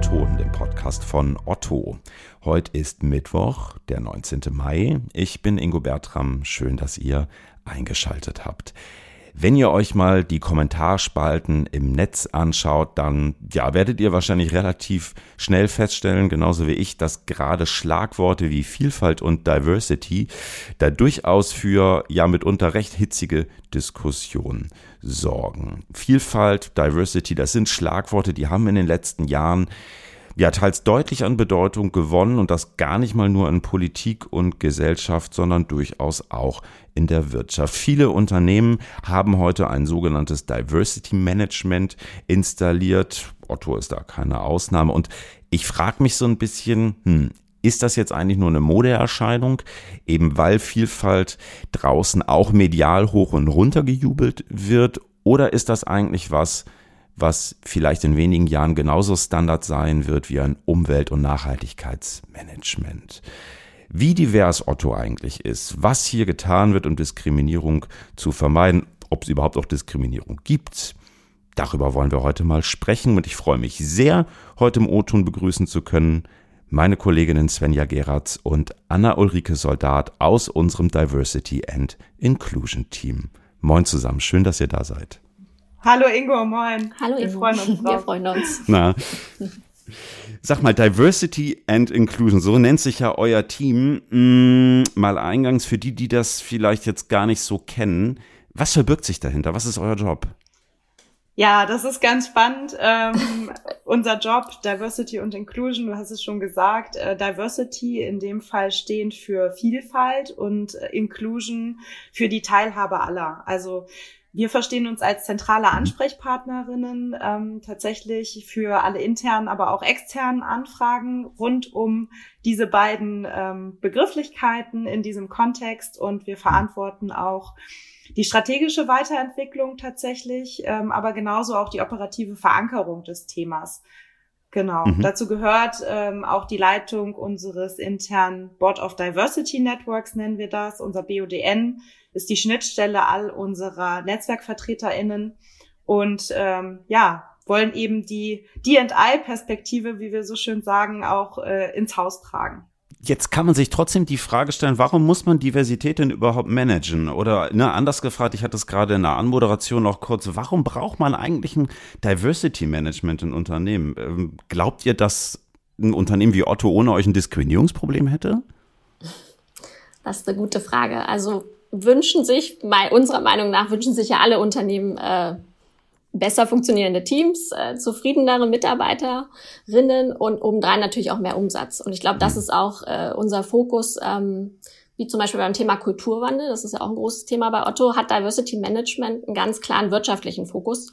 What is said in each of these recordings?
O-Ton, dem Podcast von Otto. Heute ist Mittwoch, der 19. Mai. Ich bin Ingo Bertram. Schön, dass ihr eingeschaltet habt. Wenn ihr euch mal die Kommentarspalten im Netz anschaut, dann ja, werdet ihr wahrscheinlich relativ schnell feststellen, genauso wie ich, dass gerade Schlagworte wie Vielfalt und Diversity da durchaus für ja mitunter recht hitzige Diskussionen sorgen. Vielfalt, Diversity, das sind Schlagworte, die haben in den letzten Jahren ja teils deutlich an Bedeutung gewonnen und das gar nicht mal nur in Politik und Gesellschaft, sondern durchaus auch in der Wirtschaft. Viele Unternehmen haben heute ein sogenanntes Diversity Management installiert. Otto ist da keine Ausnahme und ich frage mich so ein bisschen, hm, ist das jetzt eigentlich nur eine Modeerscheinung, eben weil Vielfalt draußen auch medial hoch und runter gejubelt wird? Oder ist das eigentlich was, was vielleicht in wenigen Jahren genauso Standard sein wird wie ein Umwelt- und Nachhaltigkeitsmanagement. Wie divers Otto eigentlich ist, was hier getan wird, um Diskriminierung zu vermeiden, ob es überhaupt auch Diskriminierung gibt, darüber wollen wir heute mal sprechen und ich freue mich sehr, heute im O-Ton begrüßen zu können meine Kolleginnen Svenja Geratz und Anna-Ulrike Soldat aus unserem Diversity and Inclusion Team. Moin zusammen, schön, dass ihr da seid. Hallo Ingo, moin. Hallo Wir Ingo. freuen uns drauf. Wir freuen uns. Na. Sag mal, Diversity and Inclusion, so nennt sich ja euer Team. Hm, mal eingangs für die, die das vielleicht jetzt gar nicht so kennen. Was verbirgt sich dahinter? Was ist euer Job? Ja, das ist ganz spannend. Ähm, unser Job, Diversity und Inclusion, du hast es schon gesagt, äh, Diversity in dem Fall stehend für Vielfalt und äh, Inclusion für die Teilhabe aller. Also wir verstehen uns als zentrale mhm. Ansprechpartnerinnen ähm, tatsächlich für alle internen, aber auch externen Anfragen rund um diese beiden ähm, Begrifflichkeiten in diesem Kontext und wir verantworten auch die strategische Weiterentwicklung tatsächlich, ähm, aber genauso auch die operative Verankerung des Themas. Genau. Mhm. Dazu gehört ähm, auch die Leitung unseres internen Board of Diversity Networks, nennen wir das, unser BODN, ist die Schnittstelle all unserer NetzwerkvertreterInnen und ähm, ja, wollen eben die D&I-Perspektive, wie wir so schön sagen, auch äh, ins Haus tragen. Jetzt kann man sich trotzdem die Frage stellen, warum muss man Diversität denn überhaupt managen? Oder ne, anders gefragt, ich hatte es gerade in der Anmoderation noch kurz, warum braucht man eigentlich ein Diversity Management in Unternehmen? Ähm, glaubt ihr, dass ein Unternehmen wie Otto ohne euch ein Diskriminierungsproblem hätte? Das ist eine gute Frage. Also wünschen sich, unserer Meinung nach, wünschen sich ja alle Unternehmen äh, besser funktionierende Teams, äh, zufriedenere Mitarbeiterinnen und obendrein natürlich auch mehr Umsatz. Und ich glaube, das mhm. ist auch äh, unser Fokus, ähm, wie zum Beispiel beim Thema Kulturwandel, das ist ja auch ein großes Thema bei Otto, hat Diversity Management einen ganz klaren wirtschaftlichen Fokus.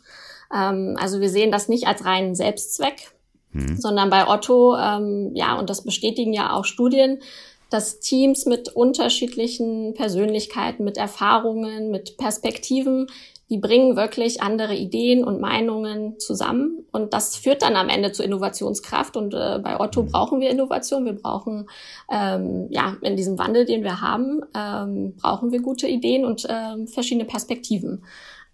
Ähm, also wir sehen das nicht als reinen Selbstzweck, mhm. sondern bei Otto, ähm, ja, und das bestätigen ja auch Studien, dass Teams mit unterschiedlichen Persönlichkeiten, mit Erfahrungen, mit Perspektiven, die bringen wirklich andere Ideen und Meinungen zusammen. Und das führt dann am Ende zu Innovationskraft. Und äh, bei Otto mhm. brauchen wir Innovation. Wir brauchen, ähm, ja, in diesem Wandel, den wir haben, ähm, brauchen wir gute Ideen und ähm, verschiedene Perspektiven.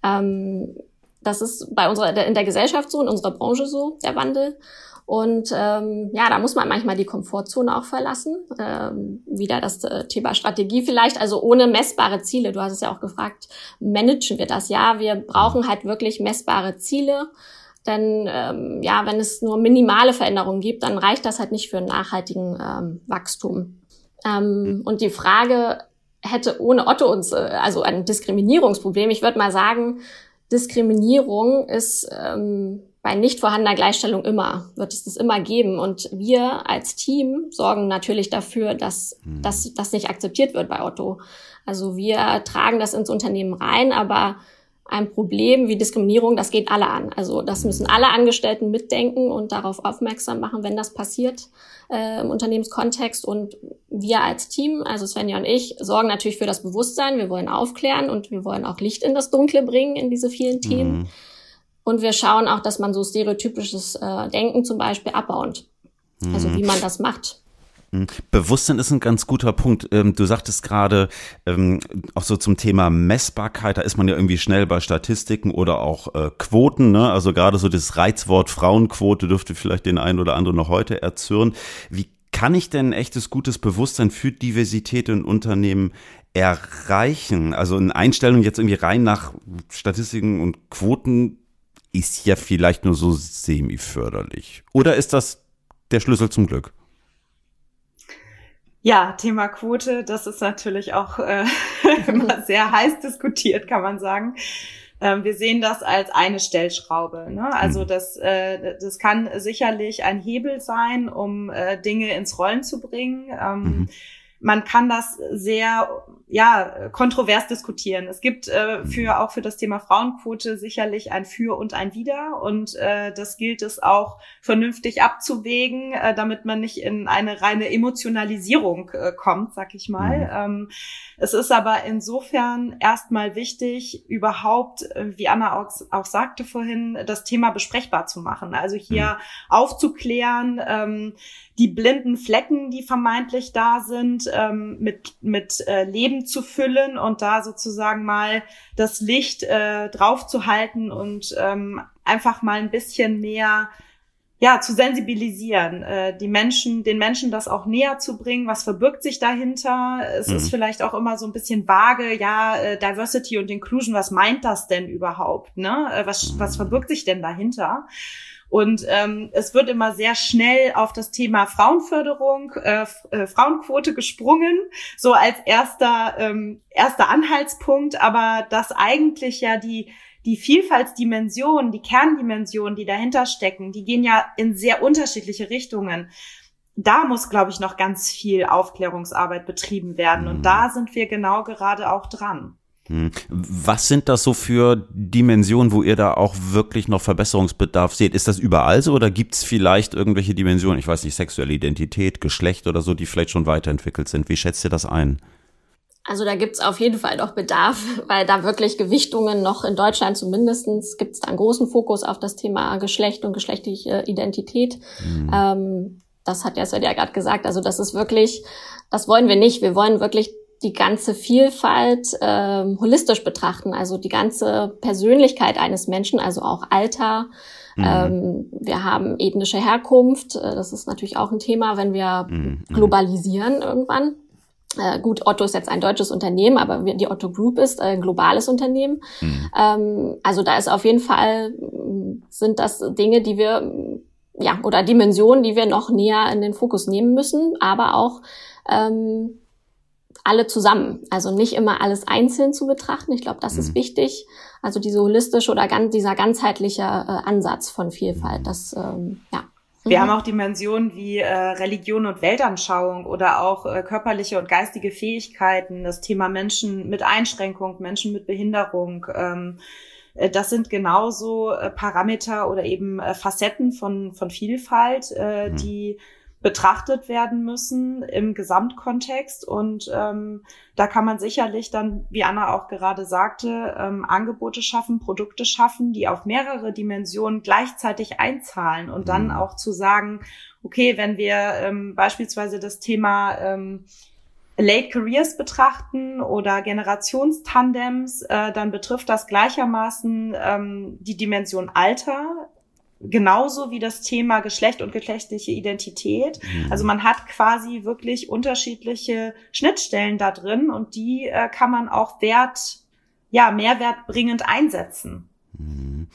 Ähm, das ist bei unserer, in der Gesellschaft so, in unserer Branche so, der Wandel. Und ähm, ja, da muss man manchmal die Komfortzone auch verlassen. Ähm, wieder das äh, Thema Strategie vielleicht, also ohne messbare Ziele. Du hast es ja auch gefragt, managen wir das? Ja, wir brauchen halt wirklich messbare Ziele. Denn ähm, ja, wenn es nur minimale Veränderungen gibt, dann reicht das halt nicht für einen nachhaltigen ähm, Wachstum. Ähm, und die Frage hätte ohne Otto uns, äh, also ein Diskriminierungsproblem, ich würde mal sagen, Diskriminierung ist ähm, bei nicht vorhandener Gleichstellung immer, wird es das immer geben. Und wir als Team sorgen natürlich dafür, dass, mhm. dass das nicht akzeptiert wird bei Otto. Also wir tragen das ins Unternehmen rein, aber ein Problem wie Diskriminierung, das geht alle an. Also das müssen alle Angestellten mitdenken und darauf aufmerksam machen, wenn das passiert äh, im Unternehmenskontext. Und wir als Team, also Svenja und ich, sorgen natürlich für das Bewusstsein. Wir wollen aufklären und wir wollen auch Licht in das Dunkle bringen in diese vielen Themen. Mhm. Und wir schauen auch, dass man so stereotypisches äh, Denken zum Beispiel abbaut. Also mhm. wie man das macht. Hm. Bewusstsein ist ein ganz guter Punkt. Ähm, du sagtest gerade ähm, auch so zum Thema Messbarkeit, da ist man ja irgendwie schnell bei Statistiken oder auch äh, Quoten. Ne? Also gerade so das Reizwort Frauenquote dürfte vielleicht den einen oder anderen noch heute erzürnen. Wie kann ich denn ein echtes gutes Bewusstsein für Diversität in Unternehmen erreichen? Also eine Einstellung jetzt irgendwie rein nach Statistiken und Quoten ist ja vielleicht nur so semi-förderlich. Oder ist das der Schlüssel zum Glück? Ja, Thema Quote, das ist natürlich auch äh, immer sehr heiß diskutiert, kann man sagen. Ähm, wir sehen das als eine Stellschraube. Ne? Also mhm. das, äh, das kann sicherlich ein Hebel sein, um äh, Dinge ins Rollen zu bringen. Ähm, mhm man kann das sehr ja kontrovers diskutieren. Es gibt äh, für auch für das Thema Frauenquote sicherlich ein Für und ein Wider und äh, das gilt es auch vernünftig abzuwägen, äh, damit man nicht in eine reine Emotionalisierung äh, kommt, sag ich mal. Mhm. Ähm, es ist aber insofern erstmal wichtig, überhaupt, äh, wie Anna auch, auch sagte vorhin, das Thema besprechbar zu machen. Also hier mhm. aufzuklären. Ähm, die blinden Flecken, die vermeintlich da sind, ähm, mit, mit äh, Leben zu füllen und da sozusagen mal das Licht äh, drauf zu halten und ähm, einfach mal ein bisschen mehr ja, zu sensibilisieren, äh, die Menschen, den Menschen das auch näher zu bringen, was verbirgt sich dahinter. Es mhm. ist vielleicht auch immer so ein bisschen vage, ja, äh, Diversity und Inclusion, was meint das denn überhaupt? Ne? Äh, was, was verbirgt sich denn dahinter? Und ähm, es wird immer sehr schnell auf das Thema Frauenförderung, äh, äh, Frauenquote gesprungen, so als erster, ähm, erster Anhaltspunkt, aber dass eigentlich ja die die Vielfaltsdimensionen, die Kerndimensionen, die dahinter stecken, die gehen ja in sehr unterschiedliche Richtungen. Da muss, glaube ich, noch ganz viel Aufklärungsarbeit betrieben werden. Und mhm. da sind wir genau gerade auch dran. Hm. Was sind das so für Dimensionen, wo ihr da auch wirklich noch Verbesserungsbedarf seht? Ist das überall so oder gibt es vielleicht irgendwelche Dimensionen, ich weiß nicht, sexuelle Identität, Geschlecht oder so, die vielleicht schon weiterentwickelt sind? Wie schätzt ihr das ein? Also da gibt's auf jeden Fall noch Bedarf, weil da wirklich Gewichtungen noch in Deutschland zumindestens gibt's da einen großen Fokus auf das Thema Geschlecht und geschlechtliche Identität. Mhm. Ähm, das hat ja Svenja gerade gesagt. Also das ist wirklich, das wollen wir nicht. Wir wollen wirklich die ganze Vielfalt ähm, holistisch betrachten, also die ganze Persönlichkeit eines Menschen, also auch Alter. Mhm. Ähm, wir haben ethnische Herkunft, äh, das ist natürlich auch ein Thema, wenn wir mhm. globalisieren irgendwann. Äh, gut, Otto ist jetzt ein deutsches Unternehmen, aber die Otto Group ist ein globales Unternehmen. Mhm. Ähm, also da ist auf jeden Fall, sind das Dinge, die wir, ja, oder Dimensionen, die wir noch näher in den Fokus nehmen müssen, aber auch ähm, alle zusammen. Also nicht immer alles einzeln zu betrachten. Ich glaube, das mhm. ist wichtig. Also diese holistische oder ganz, dieser ganzheitliche äh, Ansatz von Vielfalt, mhm. das, ähm, ja. Wir mhm. haben auch Dimensionen wie äh, Religion und Weltanschauung oder auch äh, körperliche und geistige Fähigkeiten, das Thema Menschen mit Einschränkung, Menschen mit Behinderung. Ähm, äh, das sind genauso äh, Parameter oder eben äh, Facetten von, von Vielfalt, äh, mhm. die betrachtet werden müssen im Gesamtkontext. Und ähm, da kann man sicherlich dann, wie Anna auch gerade sagte, ähm, Angebote schaffen, Produkte schaffen, die auf mehrere Dimensionen gleichzeitig einzahlen und dann mhm. auch zu sagen, okay, wenn wir ähm, beispielsweise das Thema ähm, Late Careers betrachten oder Generationstandems, äh, dann betrifft das gleichermaßen ähm, die Dimension Alter genauso wie das Thema Geschlecht und geschlechtliche Identität. Mhm. Also man hat quasi wirklich unterschiedliche Schnittstellen da drin und die äh, kann man auch wert, ja, mehrwertbringend einsetzen. Mhm.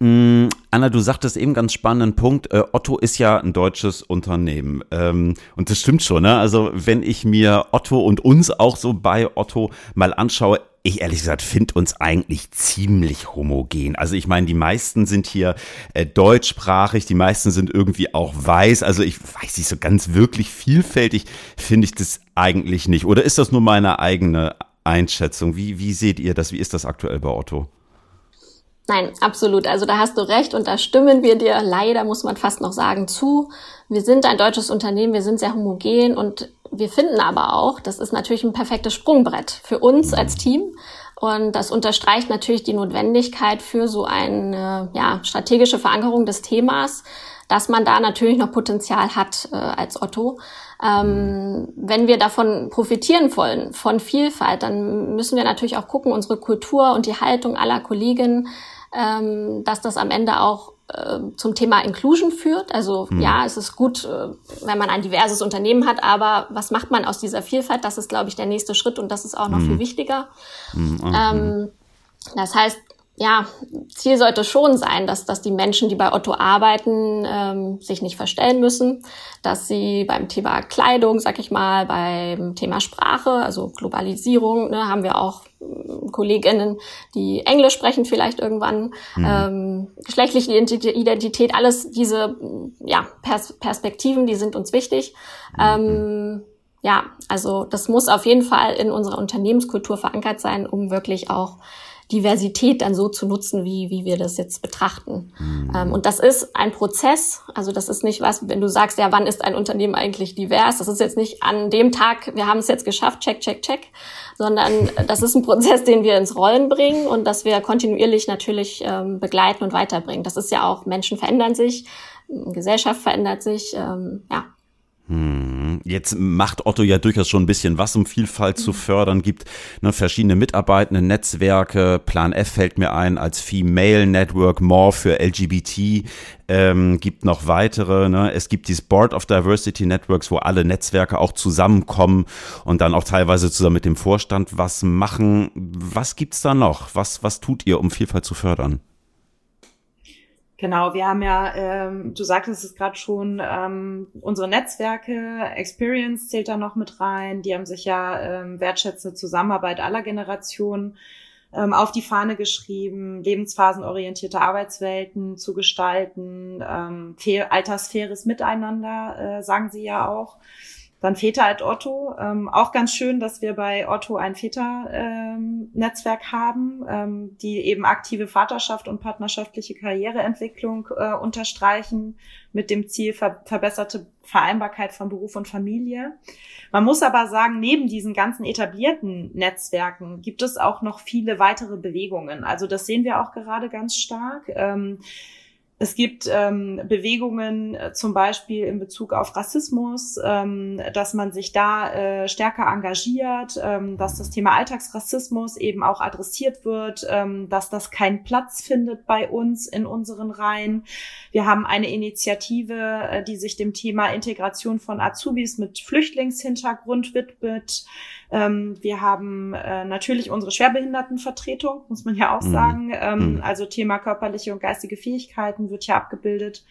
Mm, Anna, du sagtest eben ganz spannenden Punkt. Äh, Otto ist ja ein deutsches Unternehmen. Ähm, und das stimmt schon, ne? Also, wenn ich mir Otto und uns auch so bei Otto mal anschaue, ich ehrlich gesagt finde uns eigentlich ziemlich homogen. Also ich meine, die meisten sind hier äh, deutschsprachig, die meisten sind irgendwie auch weiß. Also ich weiß nicht, so ganz wirklich vielfältig finde ich das eigentlich nicht. Oder ist das nur meine eigene Einschätzung? Wie, wie seht ihr das? Wie ist das aktuell bei Otto? Nein, absolut. Also da hast du recht und da stimmen wir dir leider, muss man fast noch sagen, zu. Wir sind ein deutsches Unternehmen, wir sind sehr homogen und wir finden aber auch, das ist natürlich ein perfektes Sprungbrett für uns als Team. Und das unterstreicht natürlich die Notwendigkeit für so eine ja, strategische Verankerung des Themas, dass man da natürlich noch Potenzial hat äh, als Otto. Ähm, wenn wir davon profitieren wollen, von Vielfalt, dann müssen wir natürlich auch gucken, unsere Kultur und die Haltung aller Kolleginnen, ähm, dass das am Ende auch äh, zum Thema Inclusion führt. Also mhm. ja, es ist gut, äh, wenn man ein diverses Unternehmen hat, aber was macht man aus dieser Vielfalt? Das ist, glaube ich, der nächste Schritt und das ist auch noch mhm. viel wichtiger. Mhm. Ähm, das heißt, ja, Ziel sollte schon sein, dass, dass die Menschen, die bei Otto arbeiten, ähm, sich nicht verstellen müssen, dass sie beim Thema Kleidung, sag ich mal, beim Thema Sprache, also Globalisierung, ne, haben wir auch äh, Kolleginnen, die Englisch sprechen vielleicht irgendwann, mhm. ähm, geschlechtliche Identität, alles diese ja, Pers Perspektiven, die sind uns wichtig. Mhm. Ähm, ja, also das muss auf jeden Fall in unserer Unternehmenskultur verankert sein, um wirklich auch Diversität dann so zu nutzen, wie, wie wir das jetzt betrachten. Mhm. Ähm, und das ist ein Prozess. Also das ist nicht was, wenn du sagst, ja, wann ist ein Unternehmen eigentlich divers? Das ist jetzt nicht an dem Tag, wir haben es jetzt geschafft, check, check, check, sondern das ist ein Prozess, den wir ins Rollen bringen und dass wir kontinuierlich natürlich ähm, begleiten und weiterbringen. Das ist ja auch, Menschen verändern sich, Gesellschaft verändert sich, ähm, ja. Hm, jetzt macht Otto ja durchaus schon ein bisschen was, um Vielfalt zu fördern, gibt ne, verschiedene mitarbeitende Netzwerke. Plan F fällt mir ein als Female Network, More für LGBT, ähm, gibt noch weitere. Ne? Es gibt dieses Board of Diversity Networks, wo alle Netzwerke auch zusammenkommen und dann auch teilweise zusammen mit dem Vorstand was machen. Was gibt's da noch? Was, was tut ihr, um Vielfalt zu fördern? Genau, wir haben ja, ähm, du sagtest es gerade schon, ähm, unsere Netzwerke, Experience zählt da noch mit rein, die haben sich ja ähm, wertschätzende Zusammenarbeit aller Generationen ähm, auf die Fahne geschrieben, lebensphasenorientierte Arbeitswelten zu gestalten, ähm, altersfaires Miteinander, äh, sagen sie ja auch. Dann Väter at Otto. Ähm, auch ganz schön, dass wir bei Otto ein Väter-Netzwerk ähm, haben, ähm, die eben aktive Vaterschaft und partnerschaftliche Karriereentwicklung äh, unterstreichen mit dem Ziel ver verbesserte Vereinbarkeit von Beruf und Familie. Man muss aber sagen, neben diesen ganzen etablierten Netzwerken gibt es auch noch viele weitere Bewegungen. Also das sehen wir auch gerade ganz stark. Ähm, es gibt ähm, Bewegungen äh, zum Beispiel in Bezug auf Rassismus, ähm, dass man sich da äh, stärker engagiert, ähm, dass das Thema Alltagsrassismus eben auch adressiert wird, ähm, dass das keinen Platz findet bei uns in unseren Reihen. Wir haben eine Initiative, äh, die sich dem Thema Integration von Azubis mit Flüchtlingshintergrund widmet. Ähm, wir haben äh, natürlich unsere Schwerbehindertenvertretung, muss man ja auch mhm. sagen. Ähm, mhm. Also Thema körperliche und geistige Fähigkeiten wird hier abgebildet.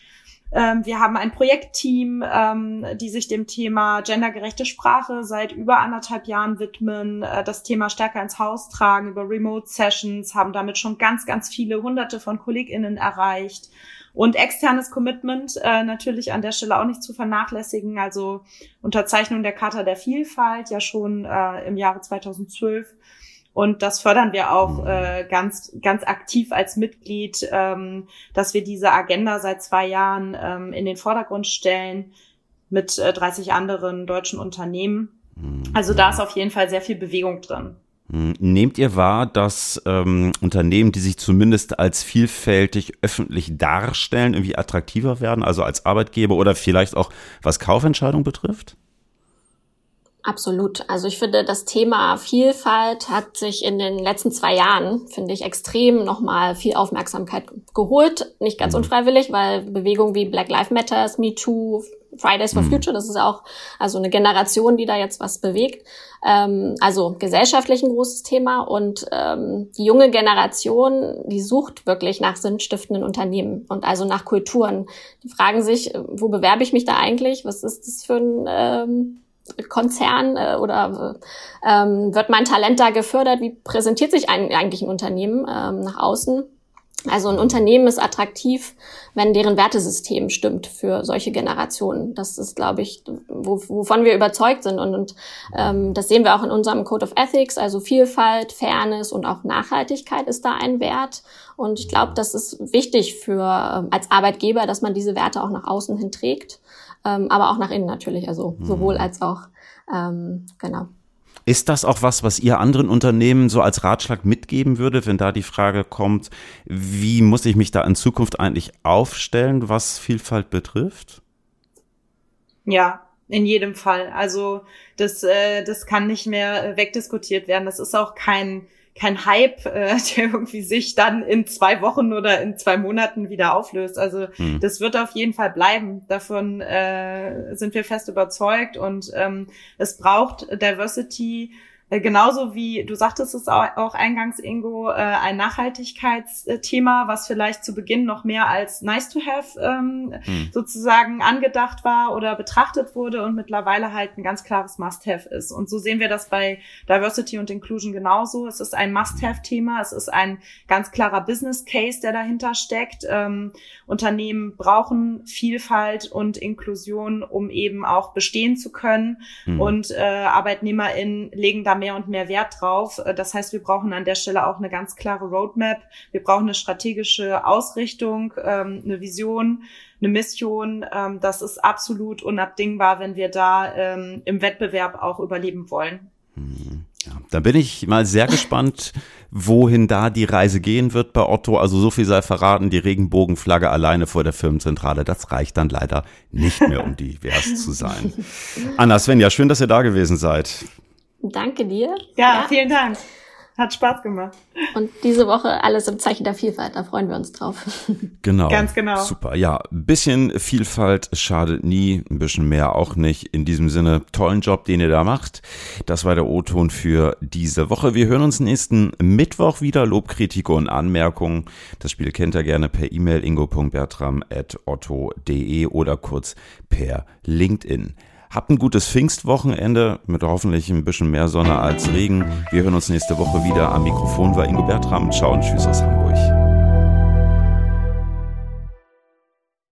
Ähm, wir haben ein Projektteam, ähm, die sich dem Thema gendergerechte Sprache seit über anderthalb Jahren widmen, äh, das Thema stärker ins Haus tragen über Remote Sessions, haben damit schon ganz, ganz viele hunderte von KollegInnen erreicht. Und externes Commitment äh, natürlich an der Stelle auch nicht zu vernachlässigen. Also Unterzeichnung der Charta der Vielfalt ja schon äh, im Jahre 2012. Und das fördern wir auch mhm. äh, ganz, ganz aktiv als Mitglied, ähm, dass wir diese Agenda seit zwei Jahren ähm, in den Vordergrund stellen mit äh, 30 anderen deutschen Unternehmen. Mhm. Also da ist auf jeden Fall sehr viel Bewegung drin. Hm, nehmt ihr wahr, dass ähm, Unternehmen, die sich zumindest als vielfältig öffentlich darstellen, irgendwie attraktiver werden, also als Arbeitgeber oder vielleicht auch was Kaufentscheidung betrifft? Absolut. Also ich finde, das Thema Vielfalt hat sich in den letzten zwei Jahren, finde ich, extrem nochmal viel Aufmerksamkeit geholt. Nicht ganz mhm. unfreiwillig, weil Bewegungen wie Black Lives Matters, Me Too, Fridays for mhm. Future, das ist auch also eine Generation, die da jetzt was bewegt. Ähm, also gesellschaftlich ein großes Thema und ähm, die junge Generation, die sucht wirklich nach sinnstiftenden Unternehmen und also nach Kulturen. Die fragen sich, wo bewerbe ich mich da eigentlich? Was ist das für ein ähm, Konzern äh, oder ähm, wird mein Talent da gefördert? Wie präsentiert sich ein, eigentlich ein Unternehmen ähm, nach außen? Also ein Unternehmen ist attraktiv, wenn deren Wertesystem stimmt für solche Generationen. Das ist, glaube ich, wo, wovon wir überzeugt sind. Und, und ähm, das sehen wir auch in unserem Code of Ethics. Also Vielfalt, Fairness und auch Nachhaltigkeit ist da ein Wert. Und ich glaube, das ist wichtig für ähm, als Arbeitgeber, dass man diese Werte auch nach außen hin trägt, ähm, aber auch nach innen natürlich. Also sowohl mhm. als auch ähm, genau. Ist das auch was, was ihr anderen Unternehmen so als Ratschlag mitgeben würdet, wenn da die Frage kommt, wie muss ich mich da in Zukunft eigentlich aufstellen, was Vielfalt betrifft? Ja, in jedem Fall. Also das, äh, das kann nicht mehr wegdiskutiert werden. Das ist auch kein kein Hype, äh, der irgendwie sich dann in zwei Wochen oder in zwei Monaten wieder auflöst. Also hm. das wird auf jeden Fall bleiben. Davon äh, sind wir fest überzeugt und ähm, es braucht Diversity äh, genauso wie du sagtest es auch eingangs, Ingo, äh, ein Nachhaltigkeitsthema, was vielleicht zu Beginn noch mehr als nice to have ähm, hm. sozusagen angedacht war oder betrachtet wurde und mittlerweile halt ein ganz klares Must-have ist. Und so sehen wir das bei Diversity und Inclusion genauso. Es ist ein Must-have-Thema, es ist ein ganz klarer Business Case, der dahinter steckt. Ähm, Unternehmen brauchen Vielfalt und Inklusion, um eben auch bestehen zu können. Hm. Und äh, ArbeitnehmerInnen legen da mehr und mehr Wert drauf. Äh, das heißt, wir brauchen an der Stelle auch eine ganz klare Roadmap. Wir brauchen eine strategische Ausrichtung, ähm, eine Vision, eine Mission. Ähm, das ist absolut unabdingbar, wenn wir da ähm, im Wettbewerb auch überleben wollen. Hm. Ja, da bin ich mal sehr gespannt, wohin da die Reise gehen wird bei Otto. Also so viel sei verraten, die Regenbogenflagge alleine vor der Firmenzentrale, das reicht dann leider nicht mehr, um divers zu sein. Anna, Svenja, schön, dass ihr da gewesen seid. Danke dir. Ja, ja, vielen Dank. Hat Spaß gemacht. Und diese Woche alles im Zeichen der Vielfalt, da freuen wir uns drauf. Genau. Ganz genau. Super. Ja, ein bisschen Vielfalt schadet nie, ein bisschen mehr auch nicht. In diesem Sinne, tollen Job, den ihr da macht. Das war der O-Ton für diese Woche. Wir hören uns nächsten Mittwoch wieder. Lob, Kritik und Anmerkungen. Das Spiel kennt ihr gerne per E-Mail ingo.bertram.otto.de oder kurz per LinkedIn. Habt ein gutes Pfingstwochenende mit hoffentlich ein bisschen mehr Sonne als Regen. Wir hören uns nächste Woche wieder. Am Mikrofon war Ingo Bertram. Ciao und tschüss aus Hamburg.